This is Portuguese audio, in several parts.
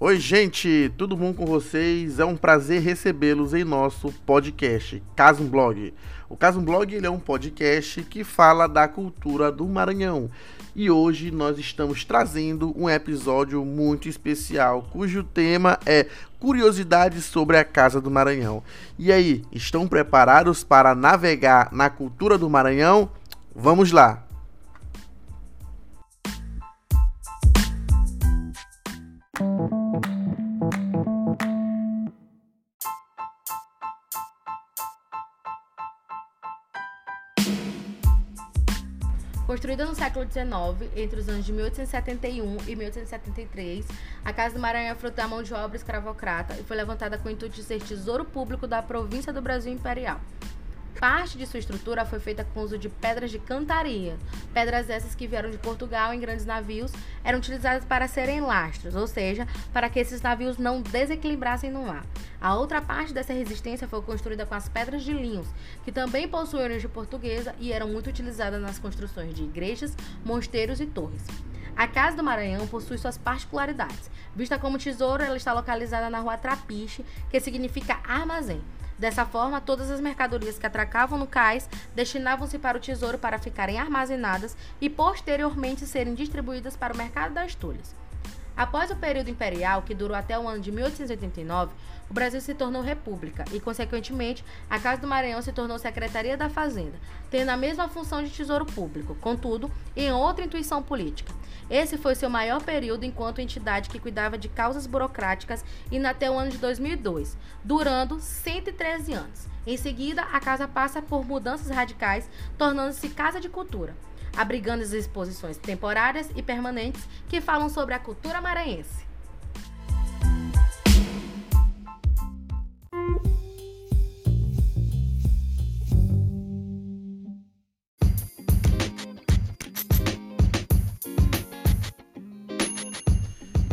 Oi, gente, tudo bom com vocês? É um prazer recebê-los em nosso podcast Casum Blog. O Casum Blog ele é um podcast que fala da cultura do Maranhão. E hoje nós estamos trazendo um episódio muito especial, cujo tema é curiosidades sobre a Casa do Maranhão. E aí, estão preparados para navegar na cultura do Maranhão? Vamos lá! Construída no século XIX, entre os anos de 1871 e 1873, a Casa do Maranhão é fruto da mão de obra escravocrata e foi levantada com o intuito de ser tesouro público da província do Brasil Imperial. Parte de sua estrutura foi feita com uso de pedras de cantaria. Pedras essas que vieram de Portugal em grandes navios eram utilizadas para serem lastros, ou seja, para que esses navios não desequilibrassem no mar. A outra parte dessa resistência foi construída com as pedras de linhos, que também possuem origem portuguesa e eram muito utilizadas nas construções de igrejas, mosteiros e torres. A Casa do Maranhão possui suas particularidades. Vista como tesouro, ela está localizada na rua Trapiche, que significa armazém. Dessa forma, todas as mercadorias que atracavam no cais destinavam-se para o tesouro para ficarem armazenadas e posteriormente serem distribuídas para o mercado das tulhas. Após o período imperial, que durou até o ano de 1889, o Brasil se tornou república e, consequentemente, a Casa do Maranhão se tornou Secretaria da Fazenda, tendo a mesma função de tesouro público, contudo, em outra intuição política. Esse foi seu maior período enquanto entidade que cuidava de causas burocráticas e até o ano de 2002, durando 113 anos. Em seguida, a casa passa por mudanças radicais, tornando-se Casa de Cultura abrigando as exposições temporárias e permanentes que falam sobre a cultura maranhense.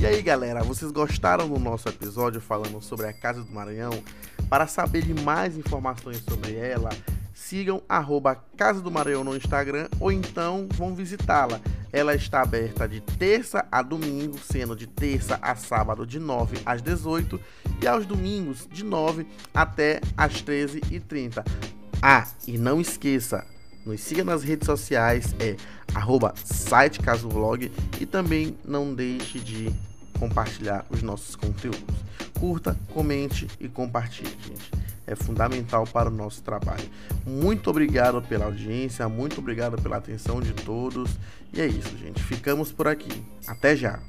E aí galera, vocês gostaram do nosso episódio falando sobre a Casa do Maranhão? Para saber de mais informações sobre ela, sigam arroba Casa do Maranhão no Instagram ou então vão visitá-la. Ela está aberta de terça a domingo, sendo de terça a sábado de 9 às 18 e aos domingos de 9 até às 13h30. Ah, e não esqueça, nos siga nas redes sociais, é arroba site Vlog e também não deixe de compartilhar os nossos conteúdos. Curta, comente e compartilhe, gente é fundamental para o nosso trabalho. Muito obrigado pela audiência, muito obrigado pela atenção de todos. E é isso, gente. Ficamos por aqui. Até já!